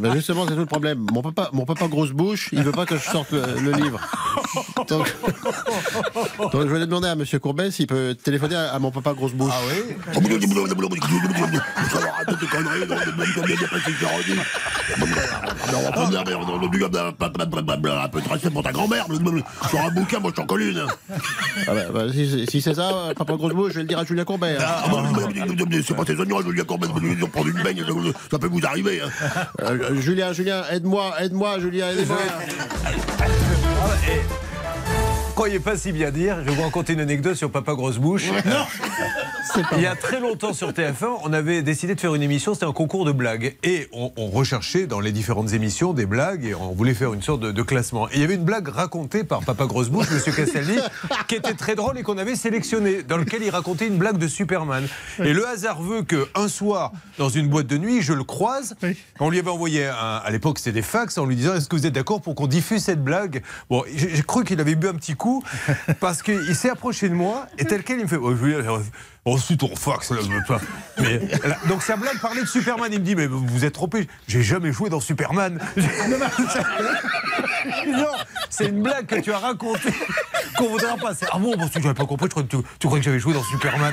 Ben, justement, c'est tout le problème. Mon papa, mon papa grosse bouche, il veut pas que je sorte le livre. Donc, donc je vais demander à Monsieur Courbet s'il peut téléphoner à, à mon papa grosse bouche. Ah oui Un peu tracé pour ta grand-mère. Sur un bouquin, moi je t'en colle. Ah ben, ben, si, si c'est ça, papa grosse bouche, je vais le dire à Julien Courbet. hein. Ah, C'est pas tes oignons, dire, quand même, ils ont prendre une baigne, ça peut vous arriver. hein. Euh, Julien, Julien, aide-moi, aide-moi, Julien, aide-moi. Croyez pas si bien dire, je vais vous raconter une anecdote sur Papa Grosse Bouche. Il y a très longtemps sur TF1, on avait décidé de faire une émission, c'était un concours de blagues. Et on, on recherchait dans les différentes émissions des blagues et on voulait faire une sorte de, de classement. Et il y avait une blague racontée par Papa Grosse Bouche, Monsieur Castaldi, qui était très drôle et qu'on avait sélectionné, dans lequel il racontait une blague de Superman. Et le hasard veut qu'un soir, dans une boîte de nuit, je le croise. On lui avait envoyé, un- à l'époque c'était des fax, en lui disant Est-ce que vous êtes d'accord pour qu'on diffuse cette blague? Bon, j'ai cru qu'il avait bu un petit coup, parce qu'il s'est approché de moi, et tel quel, il me fait Oh, euh, on fax, là, mais là, donc, sa blague parlait de Superman. Il me dit, mais vous êtes trompé. J'ai jamais joué dans Superman. non, c'est une blague que tu as racontée qu'on voudra pas. C'est- Ah bon, parce que j'avais pas compris. Je croyais que tu, tu croyais que j'avais joué dans Superman.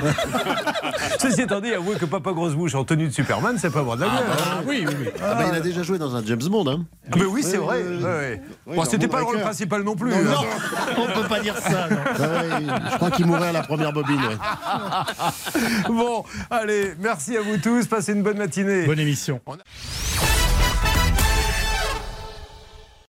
Ceci étant dit, avouez que Papa Grosse Bouche en tenue de Superman, c'est pas avoir de la gueule. hein. Oui, oui, oui. Ah ben, il a déjà joué dans un James Bond. Hein. Mais oui, c'est vrai. Oui, Bon, c'était pas le rôle principal non plus. Non, hein. on peut pas dire ça. non. Ah ouais, je crois qu'il mourrait à la première bobine. ouais. Bon, allez, merci à vous tous. Passez une bonne matinée. Bonne émission. On a-